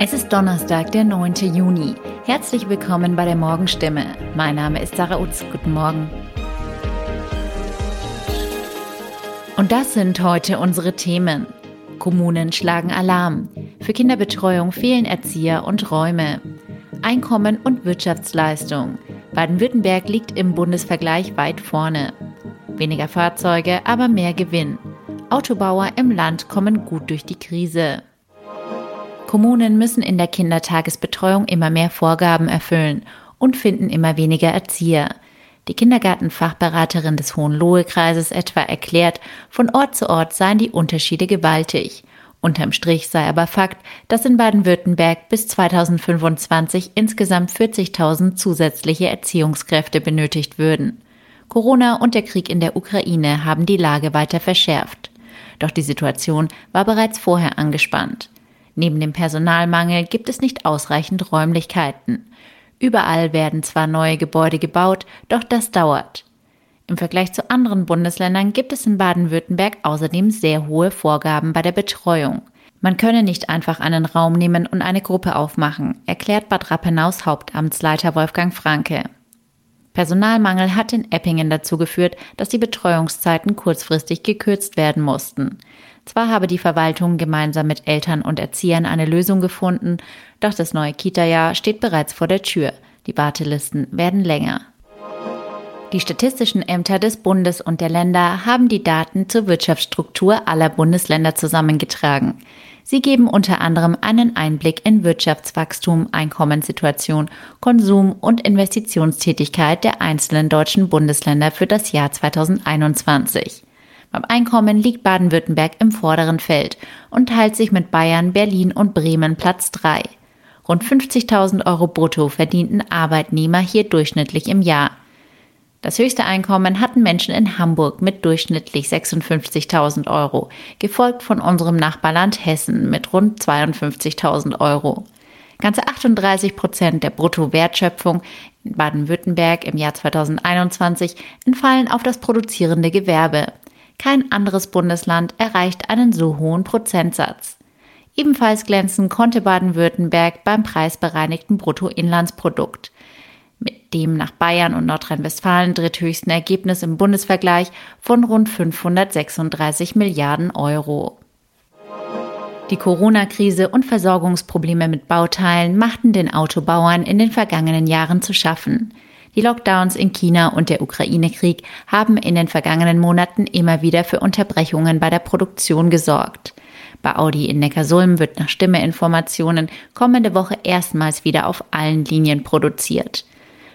Es ist Donnerstag, der 9. Juni. Herzlich willkommen bei der Morgenstimme. Mein Name ist Sarah Utz. Guten Morgen. Und das sind heute unsere Themen. Kommunen schlagen Alarm. Für Kinderbetreuung fehlen Erzieher und Räume. Einkommen und Wirtschaftsleistung. Baden-Württemberg liegt im Bundesvergleich weit vorne. Weniger Fahrzeuge, aber mehr Gewinn. Autobauer im Land kommen gut durch die Krise. Kommunen müssen in der Kindertagesbetreuung immer mehr Vorgaben erfüllen und finden immer weniger Erzieher. Die Kindergartenfachberaterin des Hohenlohe-Kreises etwa erklärt, von Ort zu Ort seien die Unterschiede gewaltig. Unterm Strich sei aber Fakt, dass in Baden-Württemberg bis 2025 insgesamt 40.000 zusätzliche Erziehungskräfte benötigt würden. Corona und der Krieg in der Ukraine haben die Lage weiter verschärft. Doch die Situation war bereits vorher angespannt. Neben dem Personalmangel gibt es nicht ausreichend Räumlichkeiten. Überall werden zwar neue Gebäude gebaut, doch das dauert. Im Vergleich zu anderen Bundesländern gibt es in Baden-Württemberg außerdem sehr hohe Vorgaben bei der Betreuung. Man könne nicht einfach einen Raum nehmen und eine Gruppe aufmachen, erklärt Bad Rappenaus Hauptamtsleiter Wolfgang Franke. Personalmangel hat in Eppingen dazu geführt, dass die Betreuungszeiten kurzfristig gekürzt werden mussten. Zwar habe die Verwaltung gemeinsam mit Eltern und Erziehern eine Lösung gefunden, doch das neue Kita-Jahr steht bereits vor der Tür. Die Wartelisten werden länger. Die statistischen Ämter des Bundes und der Länder haben die Daten zur Wirtschaftsstruktur aller Bundesländer zusammengetragen. Sie geben unter anderem einen Einblick in Wirtschaftswachstum, Einkommenssituation, Konsum und Investitionstätigkeit der einzelnen deutschen Bundesländer für das Jahr 2021. Beim Einkommen liegt Baden-Württemberg im vorderen Feld und teilt sich mit Bayern, Berlin und Bremen Platz 3. Rund 50.000 Euro brutto verdienten Arbeitnehmer hier durchschnittlich im Jahr. Das höchste Einkommen hatten Menschen in Hamburg mit durchschnittlich 56.000 Euro, gefolgt von unserem Nachbarland Hessen mit rund 52.000 Euro. Ganze 38 Prozent der Bruttowertschöpfung in Baden-Württemberg im Jahr 2021 entfallen auf das produzierende Gewerbe. Kein anderes Bundesland erreicht einen so hohen Prozentsatz. Ebenfalls glänzen konnte Baden-Württemberg beim preisbereinigten Bruttoinlandsprodukt. Dem nach Bayern und Nordrhein-Westfalen dritthöchsten Ergebnis im Bundesvergleich von rund 536 Milliarden Euro. Die Corona-Krise und Versorgungsprobleme mit Bauteilen machten den Autobauern in den vergangenen Jahren zu schaffen. Die Lockdowns in China und der Ukraine-Krieg haben in den vergangenen Monaten immer wieder für Unterbrechungen bei der Produktion gesorgt. Bei Audi in Neckarsulm wird nach Stimmeinformationen kommende Woche erstmals wieder auf allen Linien produziert.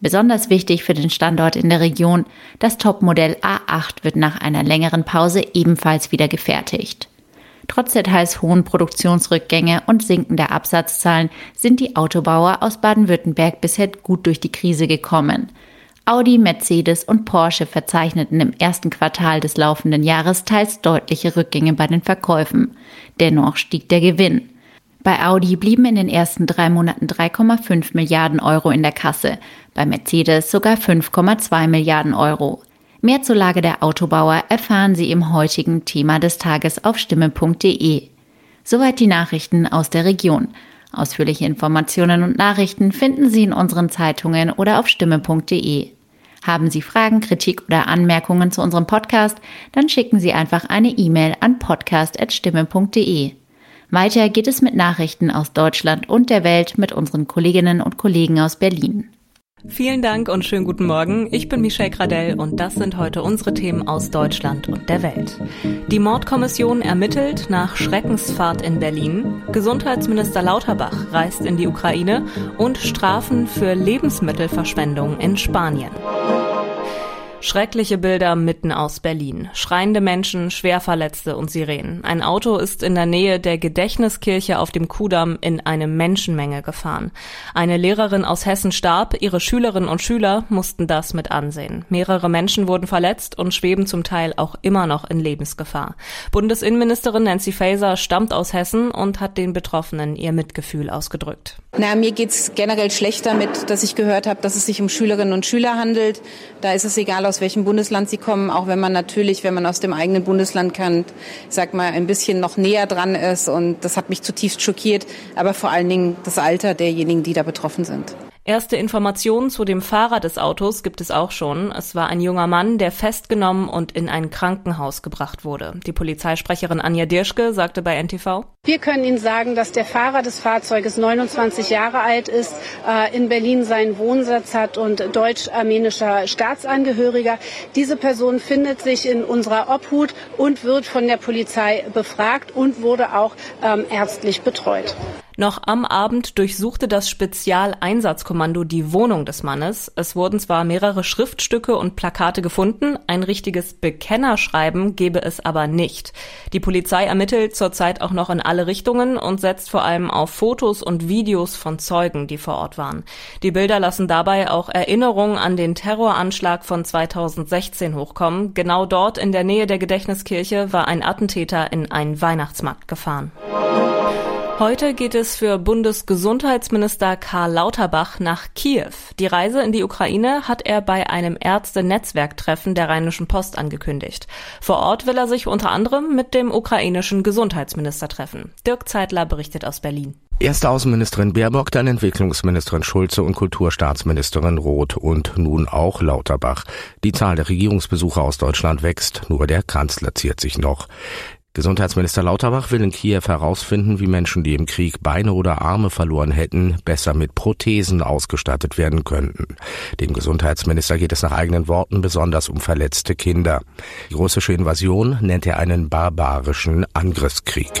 Besonders wichtig für den Standort in der Region, das Topmodell A8 wird nach einer längeren Pause ebenfalls wieder gefertigt. Trotz der teils hohen Produktionsrückgänge und sinkender Absatzzahlen sind die Autobauer aus Baden-Württemberg bisher gut durch die Krise gekommen. Audi, Mercedes und Porsche verzeichneten im ersten Quartal des laufenden Jahres teils deutliche Rückgänge bei den Verkäufen. Dennoch stieg der Gewinn. Bei Audi blieben in den ersten drei Monaten 3,5 Milliarden Euro in der Kasse, bei Mercedes sogar 5,2 Milliarden Euro. Mehr zur Lage der Autobauer erfahren Sie im heutigen Thema des Tages auf stimme.de. Soweit die Nachrichten aus der Region. Ausführliche Informationen und Nachrichten finden Sie in unseren Zeitungen oder auf stimme.de. Haben Sie Fragen, Kritik oder Anmerkungen zu unserem Podcast, dann schicken Sie einfach eine E-Mail an podcast.stimme.de. Weiter geht es mit Nachrichten aus Deutschland und der Welt mit unseren Kolleginnen und Kollegen aus Berlin. Vielen Dank und schönen guten Morgen. Ich bin Michelle Gradell und das sind heute unsere Themen aus Deutschland und der Welt. Die Mordkommission ermittelt nach Schreckensfahrt in Berlin. Gesundheitsminister Lauterbach reist in die Ukraine und Strafen für Lebensmittelverschwendung in Spanien. Schreckliche Bilder mitten aus Berlin. Schreiende Menschen, Schwerverletzte und Sirenen. Ein Auto ist in der Nähe der Gedächtniskirche auf dem Kudamm in eine Menschenmenge gefahren. Eine Lehrerin aus Hessen starb, ihre Schülerinnen und Schüler mussten das mit ansehen. Mehrere Menschen wurden verletzt und schweben zum Teil auch immer noch in Lebensgefahr. Bundesinnenministerin Nancy Faeser stammt aus Hessen und hat den Betroffenen ihr Mitgefühl ausgedrückt. Na, mir geht's generell schlecht damit, dass ich gehört habe, dass es sich um Schülerinnen und Schüler handelt. Da ist es egal, aus welchem Bundesland sie kommen, auch wenn man natürlich, wenn man aus dem eigenen Bundesland kennt, sag mal, ein bisschen noch näher dran ist. Und das hat mich zutiefst schockiert, aber vor allen Dingen das Alter derjenigen, die da betroffen sind. Erste Informationen zu dem Fahrer des Autos gibt es auch schon. Es war ein junger Mann, der festgenommen und in ein Krankenhaus gebracht wurde. Die Polizeisprecherin Anja Dirschke sagte bei NTV. Wir können Ihnen sagen, dass der Fahrer des Fahrzeuges 29 Jahre alt ist, äh, in Berlin seinen Wohnsitz hat und deutsch-armenischer Staatsangehöriger. Diese Person findet sich in unserer Obhut und wird von der Polizei befragt und wurde auch ähm, ärztlich betreut. Noch am Abend durchsuchte das Spezialeinsatzkommando die Wohnung des Mannes. Es wurden zwar mehrere Schriftstücke und Plakate gefunden, ein richtiges Bekennerschreiben gebe es aber nicht. Die Polizei ermittelt zurzeit auch noch in alle Richtungen und setzt vor allem auf Fotos und Videos von Zeugen, die vor Ort waren. Die Bilder lassen dabei auch Erinnerungen an den Terroranschlag von 2016 hochkommen. Genau dort in der Nähe der Gedächtniskirche war ein Attentäter in einen Weihnachtsmarkt gefahren. Heute geht es für Bundesgesundheitsminister Karl Lauterbach nach Kiew. Die Reise in die Ukraine hat er bei einem Ärzte-Netzwerktreffen der Rheinischen Post angekündigt. Vor Ort will er sich unter anderem mit dem ukrainischen Gesundheitsminister treffen. Dirk Zeitler berichtet aus Berlin. Erste Außenministerin Baerbock, dann Entwicklungsministerin Schulze und Kulturstaatsministerin Roth und nun auch Lauterbach. Die Zahl der Regierungsbesucher aus Deutschland wächst, nur der Kanzler ziert sich noch. Gesundheitsminister Lauterbach will in Kiew herausfinden, wie Menschen, die im Krieg Beine oder Arme verloren hätten, besser mit Prothesen ausgestattet werden könnten. Dem Gesundheitsminister geht es nach eigenen Worten besonders um verletzte Kinder. Die russische Invasion nennt er einen barbarischen Angriffskrieg.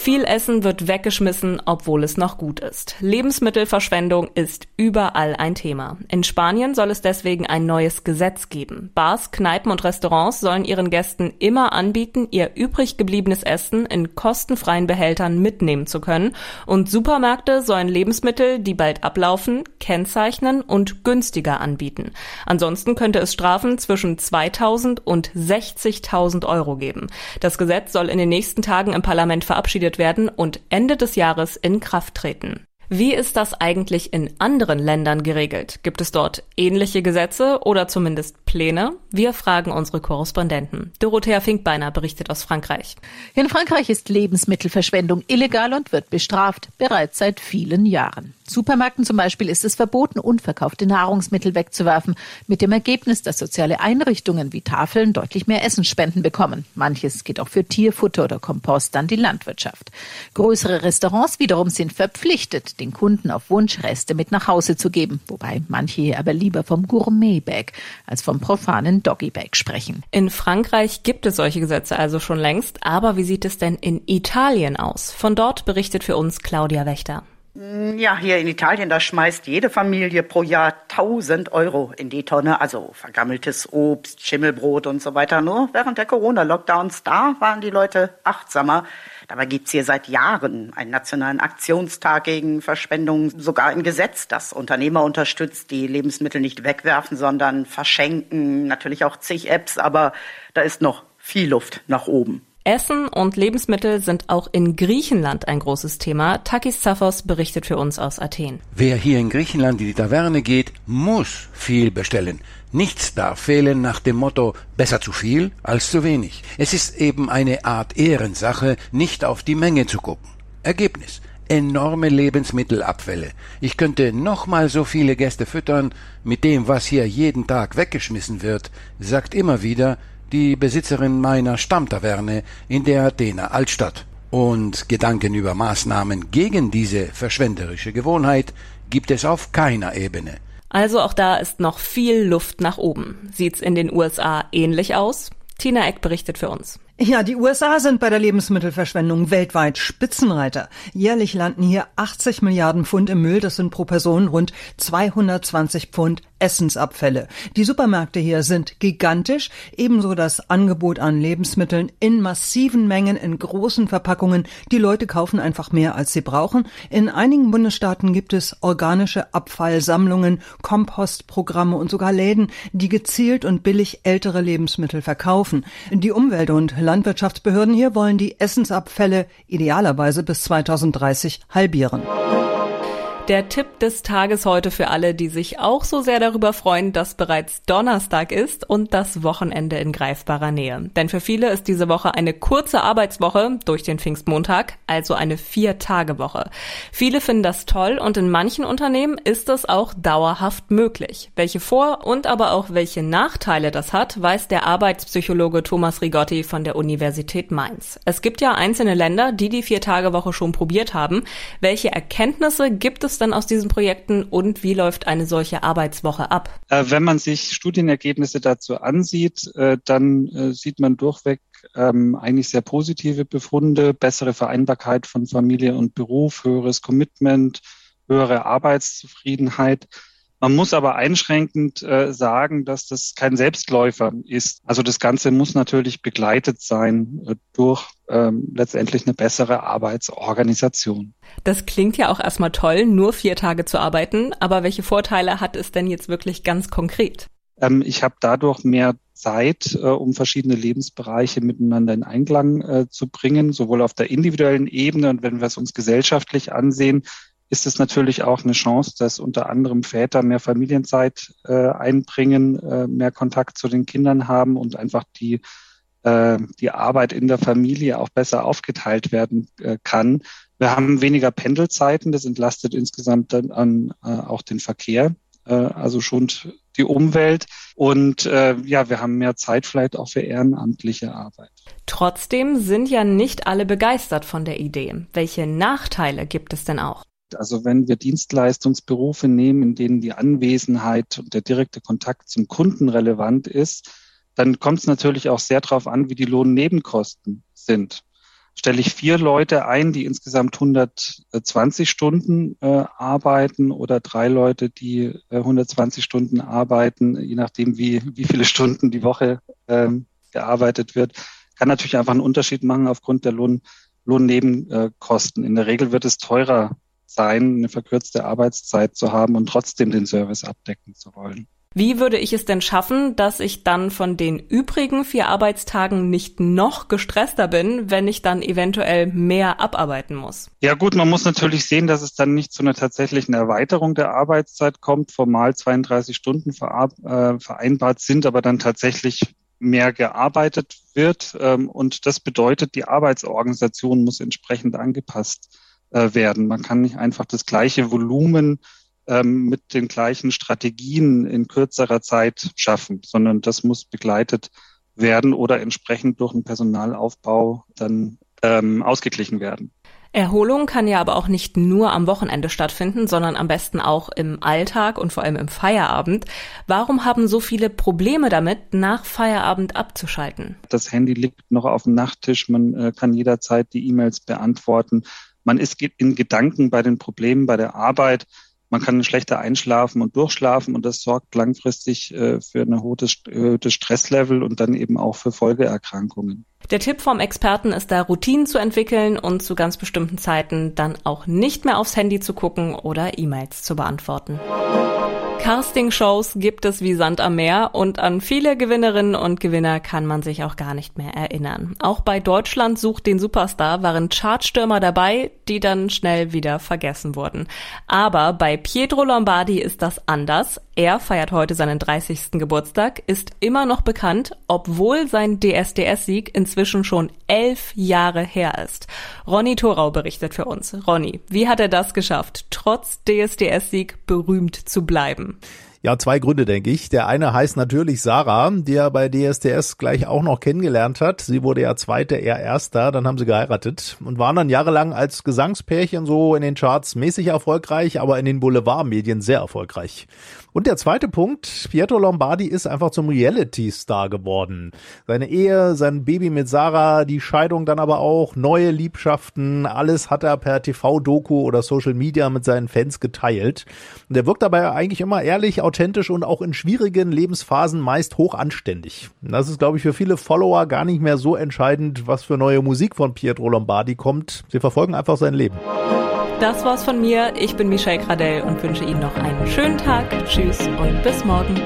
Viel Essen wird weggeschmissen, obwohl es noch gut ist. Lebensmittelverschwendung ist überall ein Thema. In Spanien soll es deswegen ein neues Gesetz geben. Bars, Kneipen und Restaurants sollen ihren Gästen immer anbieten, ihr übrig gebliebenes Essen in kostenfreien Behältern mitnehmen zu können. Und Supermärkte sollen Lebensmittel, die bald ablaufen, kennzeichnen und günstiger anbieten. Ansonsten könnte es Strafen zwischen 2000 und 60.000 Euro geben. Das Gesetz soll in den nächsten Tagen im Parlament verabschiedet verabschiedet werden und Ende des Jahres in Kraft treten. Wie ist das eigentlich in anderen Ländern geregelt? Gibt es dort ähnliche Gesetze oder zumindest Pläne? Wir fragen unsere Korrespondenten. Dorothea Finkbeiner berichtet aus Frankreich. In Frankreich ist Lebensmittelverschwendung illegal und wird bestraft, bereits seit vielen Jahren. Supermärkten zum Beispiel ist es verboten, unverkaufte Nahrungsmittel wegzuwerfen, mit dem Ergebnis, dass soziale Einrichtungen wie Tafeln deutlich mehr Essensspenden bekommen. Manches geht auch für Tierfutter oder Kompost an die Landwirtschaft. Größere Restaurants wiederum sind verpflichtet, den Kunden auf Wunsch Reste mit nach Hause zu geben, wobei manche hier aber lieber vom Gourmet-Bag als vom profanen Doggy-Bag sprechen. In Frankreich gibt es solche Gesetze also schon längst, aber wie sieht es denn in Italien aus? Von dort berichtet für uns Claudia Wächter. Mm, ja, hier in Italien, da schmeißt jede Familie pro Jahr 1000 Euro in die Tonne, also vergammeltes Obst, Schimmelbrot und so weiter. Nur während der Corona-Lockdowns, da waren die Leute achtsamer. Dabei gibt's hier seit Jahren einen nationalen Aktionstag gegen Verschwendung, sogar ein Gesetz, das Unternehmer unterstützt, die Lebensmittel nicht wegwerfen, sondern verschenken. Natürlich auch zig Apps, aber da ist noch viel Luft nach oben. Essen und Lebensmittel sind auch in Griechenland ein großes Thema. Takis Zaphos berichtet für uns aus Athen. Wer hier in Griechenland in die Taverne geht, muss viel bestellen. Nichts darf fehlen nach dem Motto besser zu viel als zu wenig. Es ist eben eine Art Ehrensache, nicht auf die Menge zu gucken. Ergebnis enorme Lebensmittelabfälle. Ich könnte noch mal so viele Gäste füttern mit dem, was hier jeden Tag weggeschmissen wird, sagt immer wieder die Besitzerin meiner Stammtaverne in der Athener Altstadt. Und Gedanken über Maßnahmen gegen diese verschwenderische Gewohnheit gibt es auf keiner Ebene. Also auch da ist noch viel Luft nach oben. Sieht's in den USA ähnlich aus? Tina Eck berichtet für uns. Ja, die USA sind bei der Lebensmittelverschwendung weltweit Spitzenreiter. Jährlich landen hier 80 Milliarden Pfund im Müll. Das sind pro Person rund 220 Pfund Essensabfälle. Die Supermärkte hier sind gigantisch, ebenso das Angebot an Lebensmitteln in massiven Mengen in großen Verpackungen. Die Leute kaufen einfach mehr, als sie brauchen. In einigen Bundesstaaten gibt es organische Abfallsammlungen, Kompostprogramme und sogar Läden, die gezielt und billig ältere Lebensmittel verkaufen. Die Umwelt- und Landwirtschaftsbehörden hier wollen die Essensabfälle idealerweise bis 2030 halbieren. Der Tipp des Tages heute für alle, die sich auch so sehr darüber freuen, dass bereits Donnerstag ist und das Wochenende in greifbarer Nähe. Denn für viele ist diese Woche eine kurze Arbeitswoche durch den Pfingstmontag, also eine Vier-Tage-Woche. Viele finden das toll und in manchen Unternehmen ist es auch dauerhaft möglich. Welche Vor- und aber auch welche Nachteile das hat, weiß der Arbeitspsychologe Thomas Rigotti von der Universität Mainz. Es gibt ja einzelne Länder, die die Vier-Tage-Woche schon probiert haben. Welche Erkenntnisse gibt es dann aus diesen Projekten und wie läuft eine solche Arbeitswoche ab? Äh, wenn man sich Studienergebnisse dazu ansieht, äh, dann äh, sieht man durchweg ähm, eigentlich sehr positive Befunde, bessere Vereinbarkeit von Familie und Beruf, höheres Commitment, höhere Arbeitszufriedenheit. Man muss aber einschränkend äh, sagen, dass das kein Selbstläufer ist. Also das Ganze muss natürlich begleitet sein äh, durch ähm, letztendlich eine bessere Arbeitsorganisation. Das klingt ja auch erstmal toll, nur vier Tage zu arbeiten. Aber welche Vorteile hat es denn jetzt wirklich ganz konkret? Ähm, ich habe dadurch mehr Zeit, äh, um verschiedene Lebensbereiche miteinander in Einklang äh, zu bringen, sowohl auf der individuellen Ebene und wenn wir es uns gesellschaftlich ansehen, ist es natürlich auch eine Chance, dass unter anderem Väter mehr Familienzeit äh, einbringen, äh, mehr Kontakt zu den Kindern haben und einfach die, äh, die Arbeit in der Familie auch besser aufgeteilt werden äh, kann. Wir haben weniger Pendelzeiten, das entlastet insgesamt dann an, äh, auch den Verkehr, äh, also schont die Umwelt und äh, ja, wir haben mehr Zeit vielleicht auch für ehrenamtliche Arbeit. Trotzdem sind ja nicht alle begeistert von der Idee. Welche Nachteile gibt es denn auch? Also wenn wir Dienstleistungsberufe nehmen, in denen die Anwesenheit und der direkte Kontakt zum Kunden relevant ist, dann kommt es natürlich auch sehr darauf an, wie die Lohnnebenkosten sind. Stelle ich vier Leute ein, die insgesamt 120 Stunden äh, arbeiten oder drei Leute, die äh, 120 Stunden arbeiten, je nachdem, wie, wie viele Stunden die Woche ähm, gearbeitet wird, kann natürlich einfach einen Unterschied machen aufgrund der Lohn, Lohnnebenkosten. In der Regel wird es teurer sein, eine verkürzte Arbeitszeit zu haben und trotzdem den Service abdecken zu wollen. Wie würde ich es denn schaffen, dass ich dann von den übrigen vier Arbeitstagen nicht noch gestresster bin, wenn ich dann eventuell mehr abarbeiten muss? Ja gut, man muss natürlich sehen, dass es dann nicht zu einer tatsächlichen Erweiterung der Arbeitszeit kommt. Formal 32 Stunden äh, vereinbart sind, aber dann tatsächlich mehr gearbeitet wird. Ähm, und das bedeutet, die Arbeitsorganisation muss entsprechend angepasst äh, werden. Man kann nicht einfach das gleiche Volumen ähm, mit den gleichen Strategien in kürzerer Zeit schaffen, sondern das muss begleitet werden oder entsprechend durch einen Personalaufbau dann ähm, ausgeglichen werden. Erholung kann ja aber auch nicht nur am Wochenende stattfinden, sondern am besten auch im Alltag und vor allem im Feierabend. Warum haben so viele Probleme damit, nach Feierabend abzuschalten? Das Handy liegt noch auf dem Nachttisch, man äh, kann jederzeit die E-Mails beantworten. Man ist in Gedanken bei den Problemen bei der Arbeit. Man kann schlechter einschlafen und durchschlafen und das sorgt langfristig äh, für ein erhöhtes Stresslevel und dann eben auch für Folgeerkrankungen. Der Tipp vom Experten ist da, Routinen zu entwickeln und zu ganz bestimmten Zeiten dann auch nicht mehr aufs Handy zu gucken oder E-Mails zu beantworten. Casting-Shows gibt es wie Sand am Meer und an viele Gewinnerinnen und Gewinner kann man sich auch gar nicht mehr erinnern. Auch bei Deutschland sucht den Superstar waren Chartstürmer dabei, die dann schnell wieder vergessen wurden. Aber bei Pietro Lombardi ist das anders. Er feiert heute seinen 30. Geburtstag, ist immer noch bekannt, obwohl sein DSDS-Sieg inzwischen schon elf Jahre her ist. Ronny Thorau berichtet für uns. Ronny, wie hat er das geschafft, trotz DSDS-Sieg berühmt zu bleiben? Ja, zwei Gründe, denke ich. Der eine heißt natürlich Sarah, die er bei DSDS gleich auch noch kennengelernt hat. Sie wurde ja Zweite, er Erster, dann haben sie geheiratet und waren dann jahrelang als Gesangspärchen so in den Charts mäßig erfolgreich, aber in den Boulevardmedien sehr erfolgreich. Und der zweite Punkt, Pietro Lombardi ist einfach zum Reality-Star geworden. Seine Ehe, sein Baby mit Sarah, die Scheidung dann aber auch, neue Liebschaften, alles hat er per TV-Doku oder Social Media mit seinen Fans geteilt. Und er wirkt dabei eigentlich immer ehrlich, authentisch und auch in schwierigen Lebensphasen meist hoch anständig. Das ist, glaube ich, für viele Follower gar nicht mehr so entscheidend, was für neue Musik von Pietro Lombardi kommt. Sie verfolgen einfach sein Leben. Das war's von mir. Ich bin Michelle Gradell und wünsche Ihnen noch einen schönen Tag. Tschüss und bis morgen.